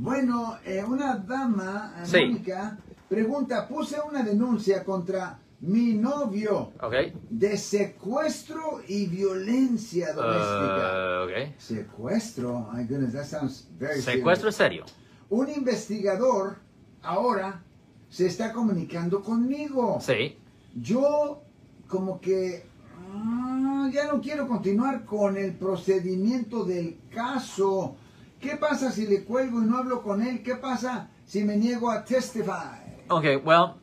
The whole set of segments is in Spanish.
Bueno, eh, una dama, Sí. Mónica, pregunta, puse una denuncia contra mi novio de secuestro y violencia doméstica. Uh, ok. Secuestro, my goodness, that sounds very Secuestro serious. serio. Un investigador ahora se está comunicando conmigo. Sí. Yo como que ah, ya no quiero continuar con el procedimiento del caso. ¿Qué pasa si le cuelgo y no hablo con él? ¿Qué pasa si me niego a testify? Ok, well,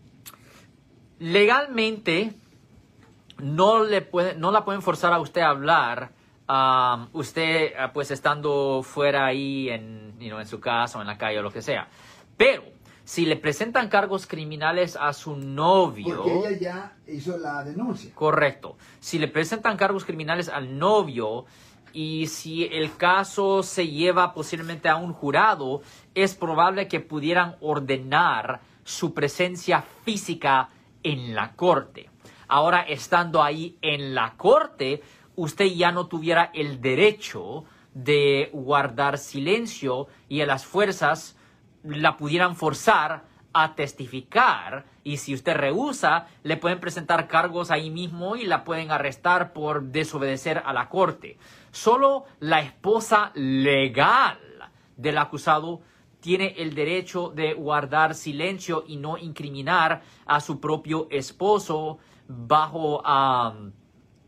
legalmente no, le puede, no la pueden forzar a usted a hablar, um, usted ah, pues estando fuera ahí en, you know, en su casa o en la calle o lo que sea. Pero si le presentan cargos criminales a su novio... Porque ella ya hizo la denuncia. Correcto. Si le presentan cargos criminales al novio y si el caso se lleva posiblemente a un jurado, es probable que pudieran ordenar su presencia física en la corte. Ahora, estando ahí en la corte, usted ya no tuviera el derecho de guardar silencio y a las fuerzas la pudieran forzar a testificar y si usted rehúsa, le pueden presentar cargos ahí mismo y la pueden arrestar por desobedecer a la corte. Solo la esposa legal del acusado tiene el derecho de guardar silencio y no incriminar a su propio esposo bajo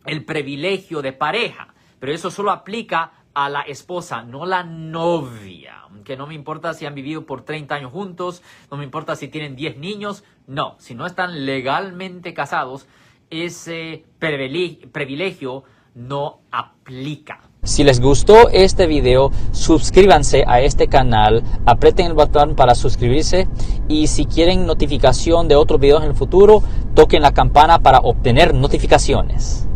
el privilegio de pareja. Pero eso solo aplica a la esposa, no la novia. Que no me importa si han vivido por 30 años juntos, no me importa si tienen 10 niños. No, si no están legalmente casados, ese privile- privilegio no aplica. Si les gustó este video, suscríbanse a este canal, aprieten el botón para suscribirse y si quieren notificación de otros videos en el futuro, toquen la campana para obtener notificaciones.